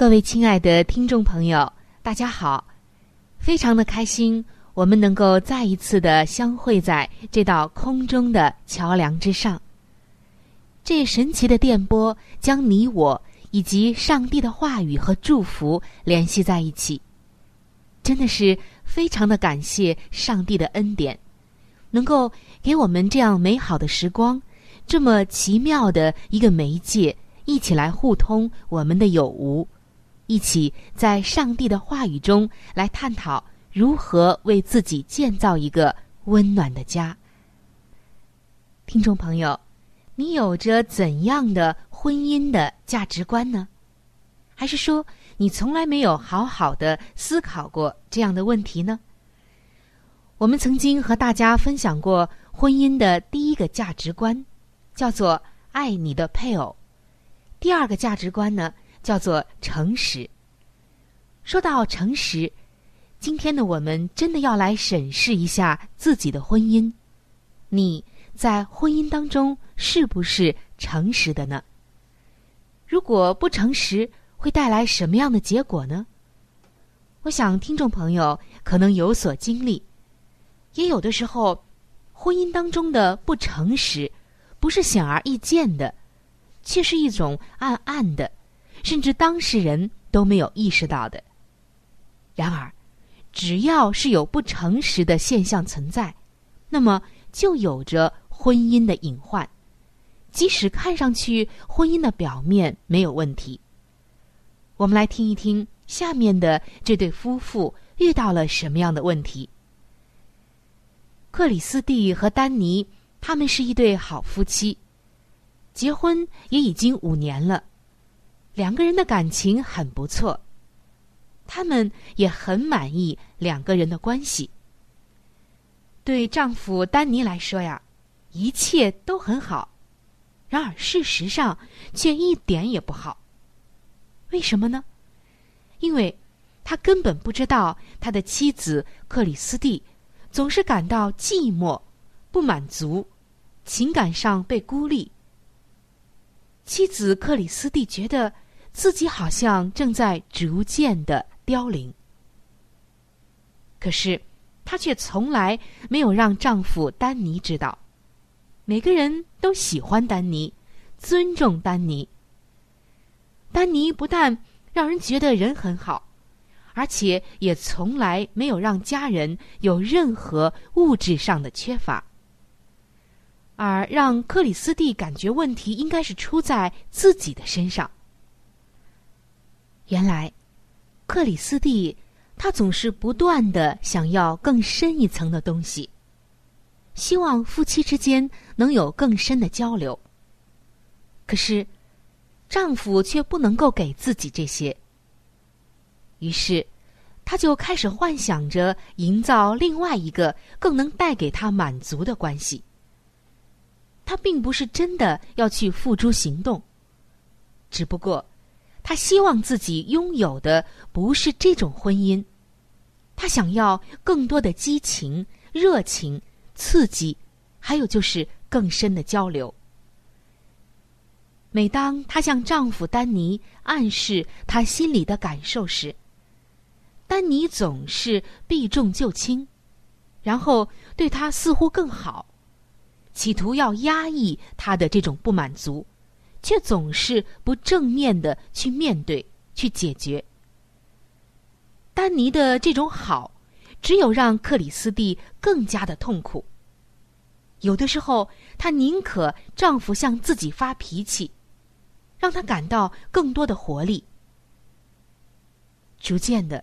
各位亲爱的听众朋友，大家好！非常的开心，我们能够再一次的相会在这道空中的桥梁之上。这神奇的电波将你我以及上帝的话语和祝福联系在一起，真的是非常的感谢上帝的恩典，能够给我们这样美好的时光，这么奇妙的一个媒介，一起来互通我们的有无。一起在上帝的话语中来探讨如何为自己建造一个温暖的家。听众朋友，你有着怎样的婚姻的价值观呢？还是说你从来没有好好的思考过这样的问题呢？我们曾经和大家分享过婚姻的第一个价值观，叫做爱你的配偶；第二个价值观呢？叫做诚实。说到诚实，今天的我们真的要来审视一下自己的婚姻。你在婚姻当中是不是诚实的呢？如果不诚实，会带来什么样的结果呢？我想听众朋友可能有所经历，也有的时候，婚姻当中的不诚实，不是显而易见的，却是一种暗暗的。甚至当事人都没有意识到的。然而，只要是有不诚实的现象存在，那么就有着婚姻的隐患。即使看上去婚姻的表面没有问题，我们来听一听下面的这对夫妇遇到了什么样的问题。克里斯蒂和丹尼他们是一对好夫妻，结婚也已经五年了。两个人的感情很不错，他们也很满意两个人的关系。对丈夫丹尼来说呀，一切都很好，然而事实上却一点也不好。为什么呢？因为他根本不知道他的妻子克里斯蒂总是感到寂寞、不满足，情感上被孤立。妻子克里斯蒂觉得自己好像正在逐渐的凋零，可是她却从来没有让丈夫丹尼知道。每个人都喜欢丹尼，尊重丹尼。丹尼不但让人觉得人很好，而且也从来没有让家人有任何物质上的缺乏。而让克里斯蒂感觉问题应该是出在自己的身上。原来，克里斯蒂他总是不断的想要更深一层的东西，希望夫妻之间能有更深的交流。可是，丈夫却不能够给自己这些。于是，他就开始幻想着营造另外一个更能带给他满足的关系。他并不是真的要去付诸行动，只不过，她希望自己拥有的不是这种婚姻，她想要更多的激情、热情、刺激，还有就是更深的交流。每当她向丈夫丹尼暗示她心里的感受时，丹尼总是避重就轻，然后对她似乎更好，企图要压抑她的这种不满足，却总是不正面的去面对、去解决。丹尼的这种好，只有让克里斯蒂更加的痛苦。有的时候，她宁可丈夫向自己发脾气。让她感到更多的活力。逐渐的，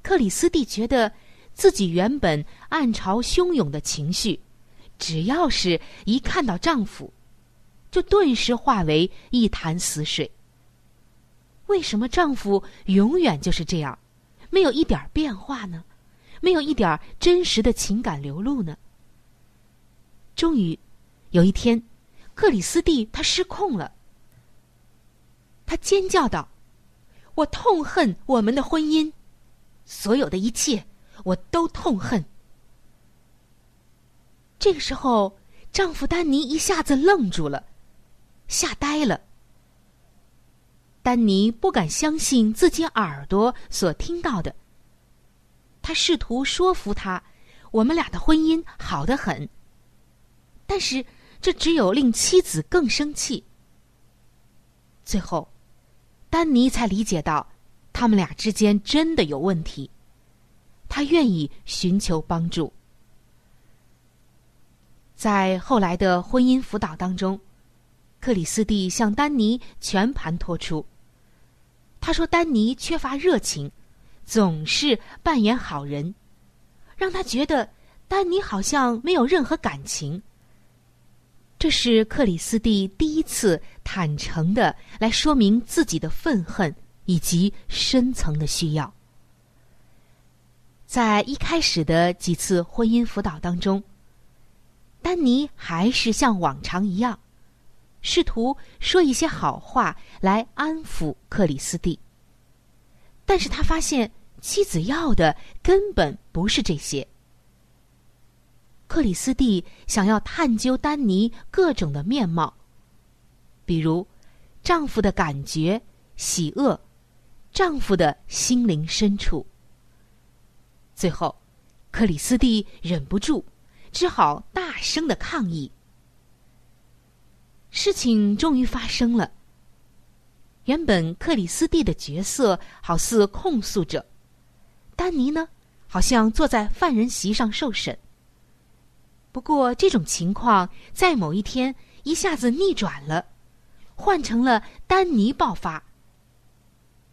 克里斯蒂觉得自己原本暗潮汹涌的情绪，只要是一看到丈夫，就顿时化为一潭死水。为什么丈夫永远就是这样，没有一点变化呢？没有一点真实的情感流露呢？终于，有一天，克里斯蒂她失控了。他尖叫道：“我痛恨我们的婚姻，所有的一切我都痛恨。”这个时候，丈夫丹尼一下子愣住了，吓呆了。丹尼不敢相信自己耳朵所听到的。他试图说服他：“我们俩的婚姻好得很。”但是这只有令妻子更生气。最后。丹尼才理解到，他们俩之间真的有问题。他愿意寻求帮助。在后来的婚姻辅导当中，克里斯蒂向丹尼全盘托出。他说：“丹尼缺乏热情，总是扮演好人，让他觉得丹尼好像没有任何感情。”这是克里斯蒂第一次坦诚的来说明自己的愤恨以及深层的需要。在一开始的几次婚姻辅导当中，丹尼还是像往常一样，试图说一些好话来安抚克里斯蒂。但是他发现妻子要的根本不是这些。克里斯蒂想要探究丹尼各种的面貌，比如丈夫的感觉、喜恶，丈夫的心灵深处。最后，克里斯蒂忍不住，只好大声的抗议。事情终于发生了。原本克里斯蒂的角色好似控诉者，丹尼呢，好像坐在犯人席上受审。不过，这种情况在某一天一下子逆转了，换成了丹尼爆发。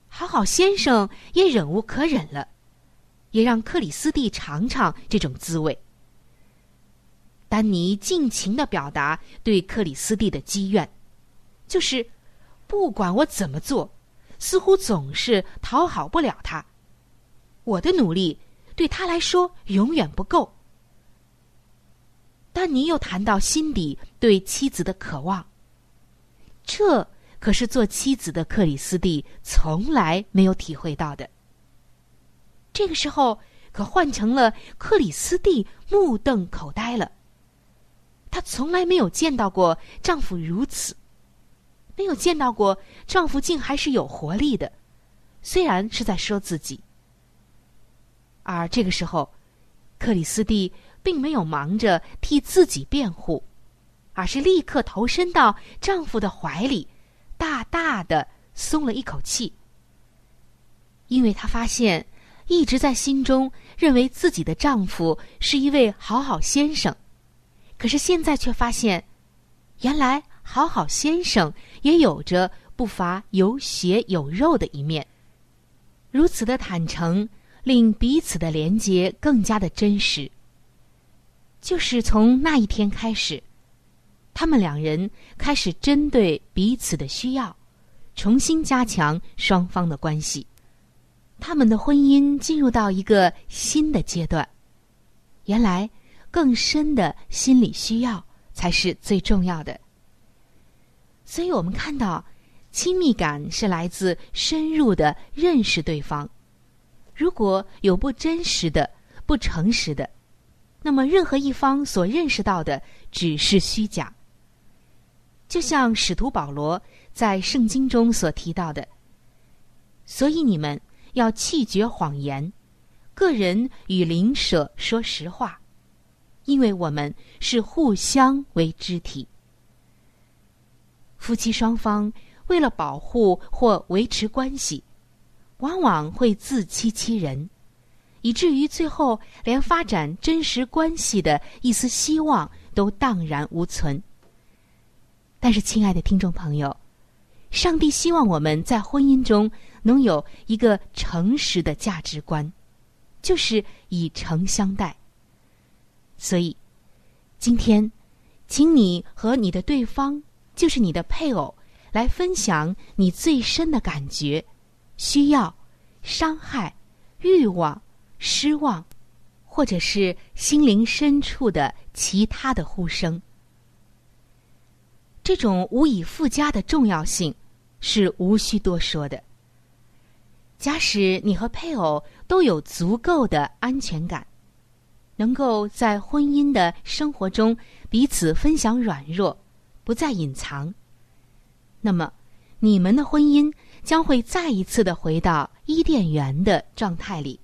好好先生也忍无可忍了，也让克里斯蒂尝尝这种滋味。丹尼尽情的表达对克里斯蒂的积怨，就是不管我怎么做，似乎总是讨好不了他。我的努力对他来说永远不够。丹尼又谈到心底对妻子的渴望，这可是做妻子的克里斯蒂从来没有体会到的。这个时候，可换成了克里斯蒂目瞪口呆了。她从来没有见到过丈夫如此，没有见到过丈夫竟还是有活力的，虽然是在说自己。而这个时候，克里斯蒂。并没有忙着替自己辩护，而是立刻投身到丈夫的怀里，大大的松了一口气。因为她发现，一直在心中认为自己的丈夫是一位好好先生，可是现在却发现，原来好好先生也有着不乏有血有肉的一面。如此的坦诚，令彼此的连结更加的真实。就是从那一天开始，他们两人开始针对彼此的需要，重新加强双方的关系。他们的婚姻进入到一个新的阶段。原来，更深的心理需要才是最重要的。所以我们看到，亲密感是来自深入的认识对方。如果有不真实的、不诚实的，那么任何一方所认识到的只是虚假。就像使徒保罗在圣经中所提到的，所以你们要弃绝谎言，个人与邻舍说实话，因为我们是互相为肢体。夫妻双方为了保护或维持关系，往往会自欺欺人，以至于最后连发展真实关系的一丝希望都荡然无存。但是，亲爱的听众朋友，上帝希望我们在婚姻中能有一个诚实的价值观，就是以诚相待。所以，今天，请你和你的对方。就是你的配偶来分享你最深的感觉、需要、伤害、欲望、失望，或者是心灵深处的其他的呼声。这种无以复加的重要性是无需多说的。假使你和配偶都有足够的安全感，能够在婚姻的生活中彼此分享软弱。不再隐藏，那么你们的婚姻将会再一次的回到伊甸园的状态里。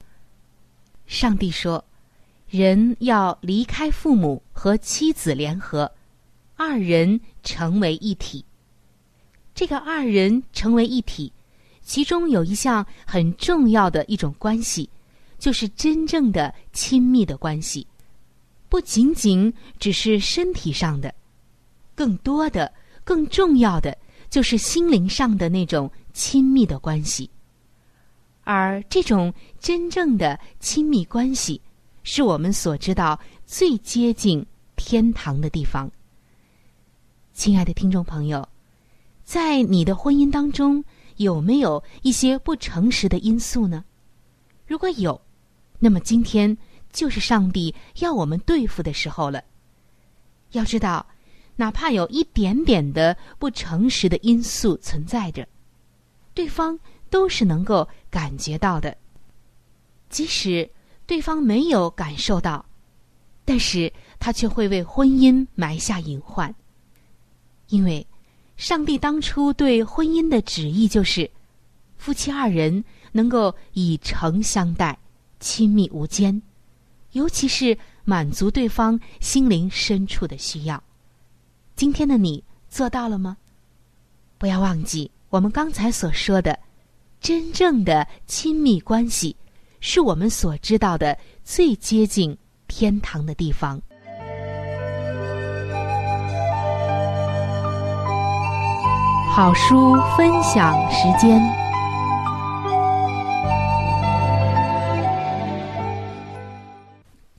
上帝说：“人要离开父母和妻子联合，二人成为一体。”这个二人成为一体，其中有一项很重要的一种关系，就是真正的亲密的关系，不仅仅只是身体上的。更多的、更重要的，就是心灵上的那种亲密的关系，而这种真正的亲密关系，是我们所知道最接近天堂的地方。亲爱的听众朋友，在你的婚姻当中，有没有一些不诚实的因素呢？如果有，那么今天就是上帝要我们对付的时候了。要知道。哪怕有一点点的不诚实的因素存在着，对方都是能够感觉到的。即使对方没有感受到，但是他却会为婚姻埋下隐患。因为，上帝当初对婚姻的旨意就是，夫妻二人能够以诚相待，亲密无间，尤其是满足对方心灵深处的需要。今天的你做到了吗？不要忘记我们刚才所说的，真正的亲密关系，是我们所知道的最接近天堂的地方。好书分享时间，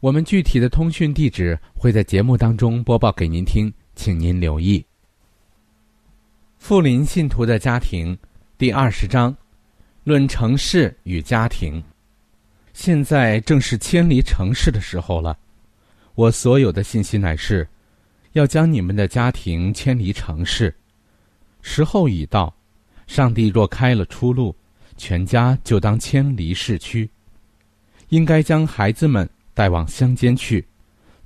我们具体的通讯地址会在节目当中播报给您听，请您留意。富林信徒的家庭第二十章，论城市与家庭。现在正是迁离城市的时候了，我所有的信息乃是，要将你们的家庭迁离城市。时候已到，上帝若开了出路，全家就当迁离市区。应该将孩子们。带往乡间去，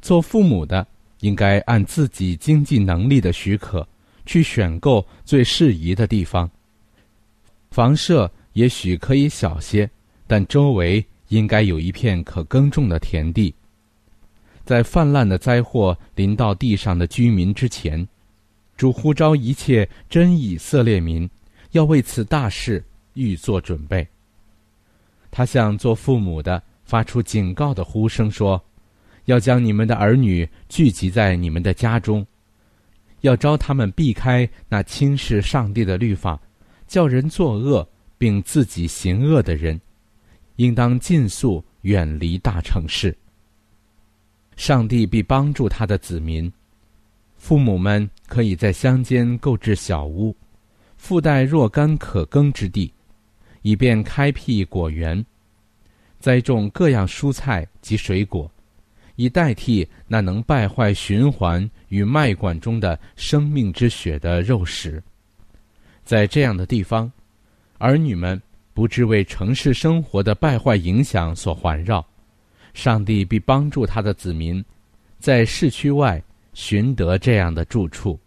做父母的应该按自己经济能力的许可，去选购最适宜的地方。房舍也许可以小些，但周围应该有一片可耕种的田地。在泛滥的灾祸临到地上的居民之前，主呼召一切真以色列民，要为此大事预做准备。他向做父母的发出警告的呼声说：“要将你们的儿女聚集在你们的家中。”要招他们避开那轻视上帝的律法、叫人作恶并自己行恶的人，应当尽速远离大城市。上帝必帮助他的子民，父母们可以在乡间购置小屋，附带若干可耕之地，以便开辟果园，栽种各样蔬菜及水果。以代替那能败坏循环与脉管中的生命之血的肉食，在这样的地方，儿女们不致为城市生活的败坏影响所环绕，上帝必帮助他的子民，在市区外寻得这样的住处。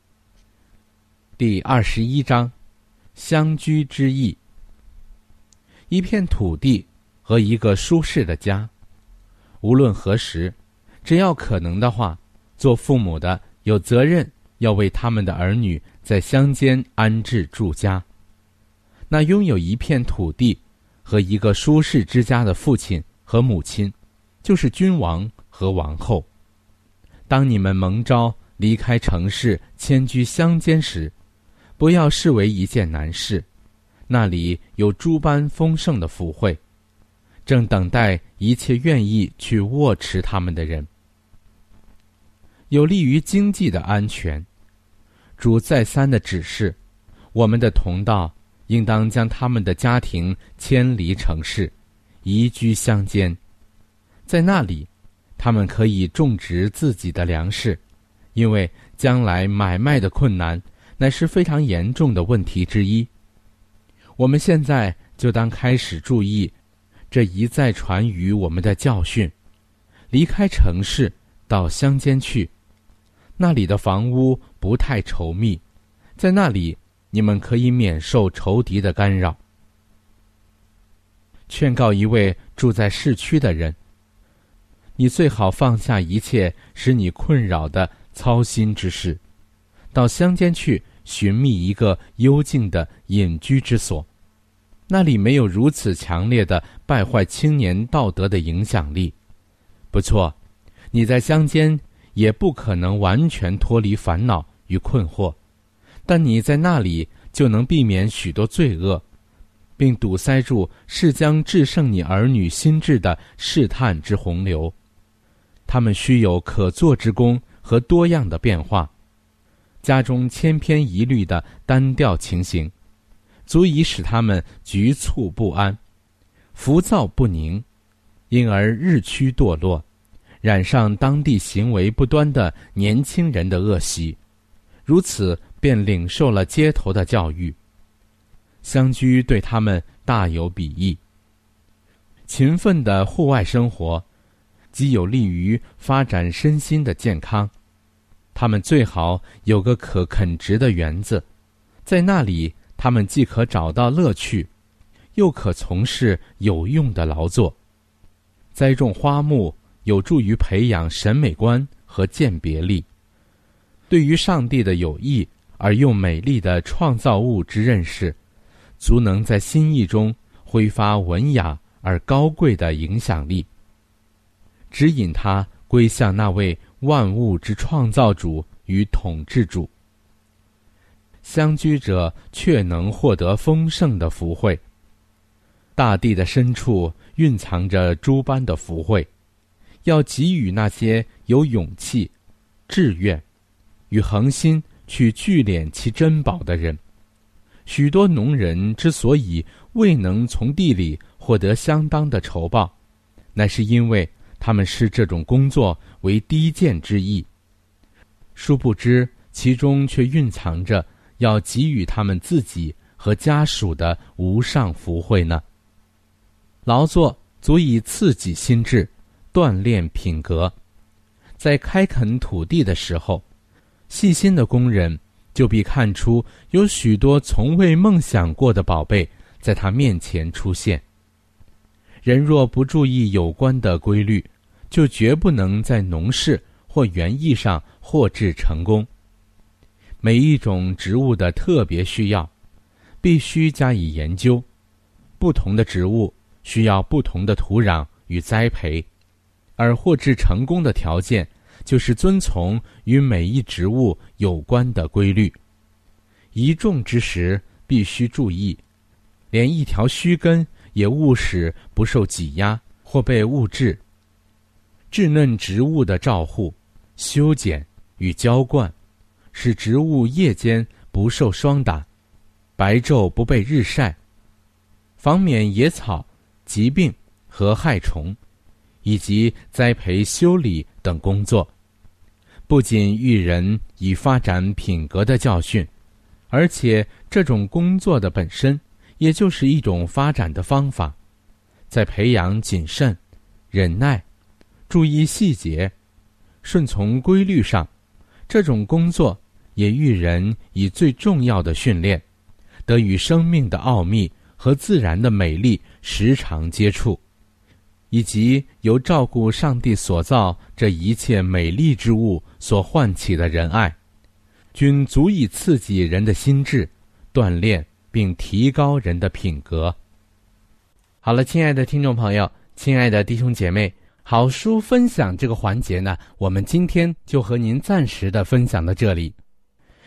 第二十一章，乡居之意。一片土地和一个舒适的家，无论何时。只要可能的话，做父母的有责任要为他们的儿女在乡间安置住家。那拥有一片土地和一个舒适之家的父亲和母亲，就是君王和王后。当你们蒙召离开城市迁居乡间时，不要视为一件难事，那里有诸般丰盛的福惠，正等待一切愿意去握持他们的人。有利于经济的安全。主再三的指示，我们的同道应当将他们的家庭迁离城市，移居乡间，在那里，他们可以种植自己的粮食，因为将来买卖的困难乃是非常严重的问题之一。我们现在就当开始注意这一再传于我们的教训：离开城市到乡间去。那里的房屋不太稠密，在那里你们可以免受仇敌的干扰。劝告一位住在市区的人：你最好放下一切使你困扰的操心之事，到乡间去寻觅一个幽静的隐居之所，那里没有如此强烈的败坏青年道德的影响力。不错，你在乡间。也不可能完全脱离烦恼与困惑，但你在那里就能避免许多罪恶，并堵塞住是将制胜你儿女心智的试探之洪流。他们须有可做之功和多样的变化，家中千篇一律的单调情形，足以使他们局促不安、浮躁不宁，因而日趋堕落。染上当地行为不端的年轻人的恶习，如此便领受了街头的教育。乡居对他们大有裨益。勤奋的户外生活，极有利于发展身心的健康。他们最好有个可垦植的园子，在那里他们既可找到乐趣，又可从事有用的劳作，栽种花木。有助于培养审美观和鉴别力，对于上帝的有益而又美丽的创造物之认识，足能在心意中挥发文雅而高贵的影响力，指引他归向那位万物之创造主与统治主。相居者却能获得丰盛的福慧。大地的深处蕴藏着诸般的福慧。要给予那些有勇气、志愿与恒心去聚敛其珍宝的人。许多农人之所以未能从地里获得相当的酬报，乃是因为他们视这种工作为低贱之意。殊不知，其中却蕴藏着要给予他们自己和家属的无上福慧呢。劳作足以刺激心智。锻炼品格，在开垦土地的时候，细心的工人就必看出有许多从未梦想过的宝贝在他面前出现。人若不注意有关的规律，就绝不能在农事或园艺上获致成功。每一种植物的特别需要，必须加以研究。不同的植物需要不同的土壤与栽培，而获致成功的条件。就是遵从与每一植物有关的规律，一种之时必须注意，连一条须根也勿使不受挤压或被误治。稚嫩植物的照护、修剪与浇灌，使植物夜间不受霜打，白昼不被日晒，防免野草、疾病和害虫，以及栽培、修理等工作。不仅育人以发展品格的教训，而且这种工作的本身，也就是一种发展的方法，在培养谨慎、忍耐、注意细节、顺从规律上，这种工作也育人以最重要的训练，得与生命的奥秘和自然的美丽时常接触。以及由照顾上帝所造这一切美丽之物所唤起的仁爱，均足以刺激人的心智，锻炼并提高人的品格。好了，亲爱的听众朋友，亲爱的弟兄姐妹，好书分享这个环节呢，我们今天就和您暂时的分享到这里。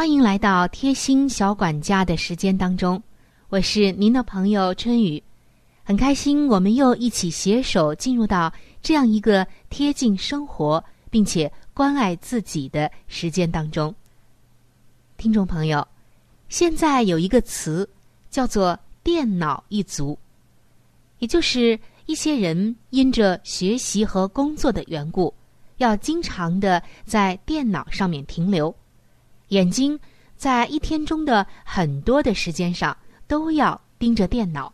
欢迎来到贴心小管家的时间当中，我是您的朋友春雨。很开心，我们又一起携手进入到这样一个贴近生活并且关爱自己的时间当中。听众朋友，现在有一个词叫做“电脑一族”，也就是一些人因着学习和工作的缘故，要经常的在电脑上面停留，眼睛在一天中的很多的时间上都要盯着电脑。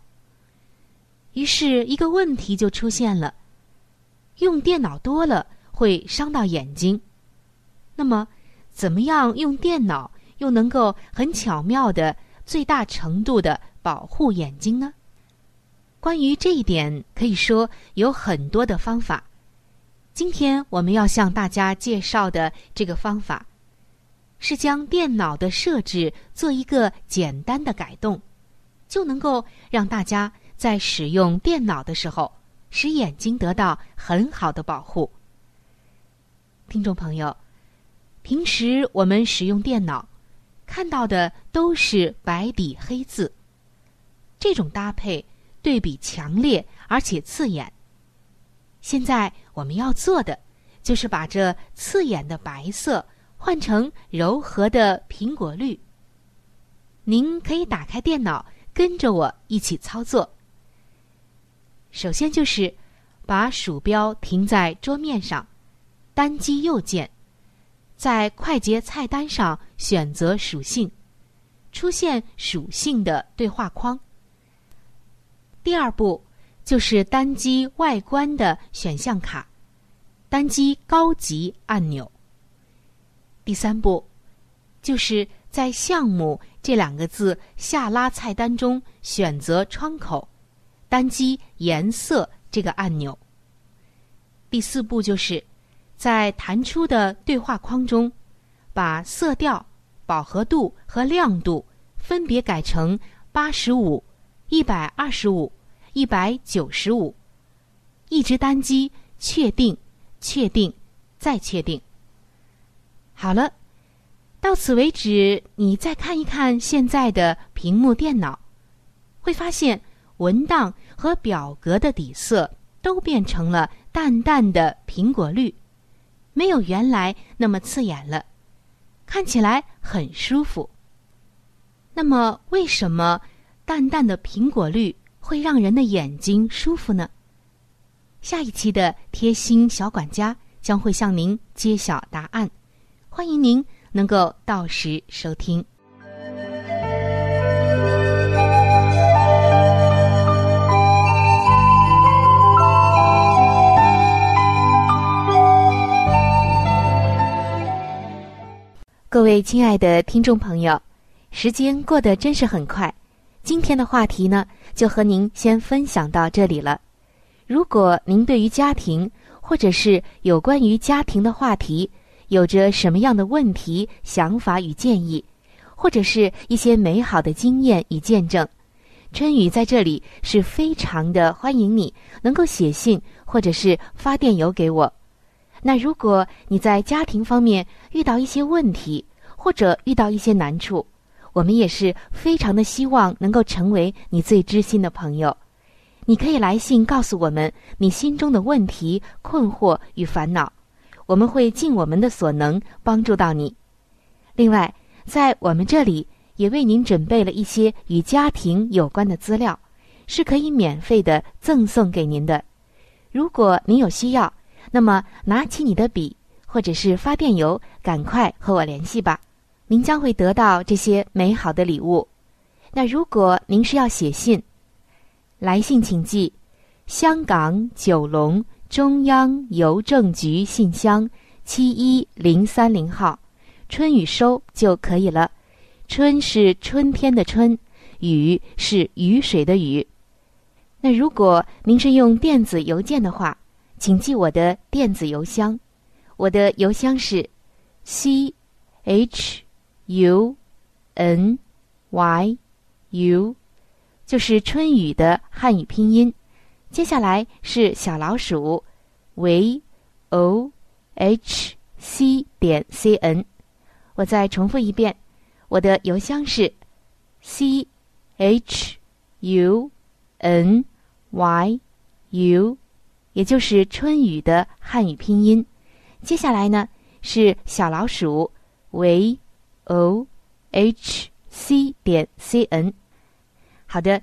于是，一个问题就出现了：用电脑多了会伤到眼睛。那么，怎么样用电脑又能够很巧妙的、最大程度的保护眼睛呢？关于这一点，可以说有很多的方法。今天我们要向大家介绍的这个方法，是将电脑的设置做一个简单的改动，就能够让大家。在使用电脑的时候，使眼睛得到很好的保护。听众朋友，平时我们使用电脑，看到的都是白底黑字，这种搭配对比强烈而且刺眼。现在我们要做的，就是把这刺眼的白色换成柔和的苹果绿。您可以打开电脑，跟着我一起操作。首先就是把鼠标停在桌面上，单击右键，在快捷菜单上选择属性，出现属性的对话框。第二步就是单击外观的选项卡，单击高级按钮。第三步就是在项目这两个字下拉菜单中选择窗口。单击颜色这个按钮。第四步就是，在弹出的对话框中，把色调饱和度和亮度分别改成八十五、一百二十五、一百九十五，一直单击确定、确定、再确定。好了，到此为止。你再看一看现在的屏幕电脑，会发现文档和表格的底色都变成了淡淡的苹果绿，没有原来那么刺眼了，看起来很舒服。那么，为什么淡淡的苹果绿会让人的眼睛舒服呢？下一期的贴心小管家将会向您揭晓答案。欢迎您能够到时收听。各位亲爱的听众朋友，时间过得真是很快。今天的话题呢，就和您先分享到这里了。如果您对于家庭，或者是有关于家庭的话题，有着什么样的问题、想法与建议，或者是一些美好的经验与见证，春雨在这里是非常的欢迎你能够写信或者是发电邮给我。那如果你在家庭方面遇到一些问题，或者遇到一些难处，我们也是非常的希望能够成为你最知心的朋友。你可以来信告诉我们你心中的问题、困惑与烦恼。我们会尽我们的所能帮助到你。另外，在我们这里也为您准备了一些与家庭有关的资料，是可以免费的赠送给您的。如果您有需要，那么拿起你的笔或者是发电邮，赶快和我联系吧。您将会得到这些美好的礼物。那如果您是要写信，来信请寄香港九龙。中央邮政局信箱七一零三零号，春雨收就可以了。春是春天的春，雨是雨水的雨。那如果您是用电子邮件的话，请记我的电子邮箱。我的邮箱是 c h u n y u，就是春雨的汉语拼音。接下来是小老鼠，v o h c 点 c n。我再重复一遍，我的邮箱是 c h u n y u，也就是春雨的汉语拼音。接下来呢是小老鼠，v o h c 点 c n。好的。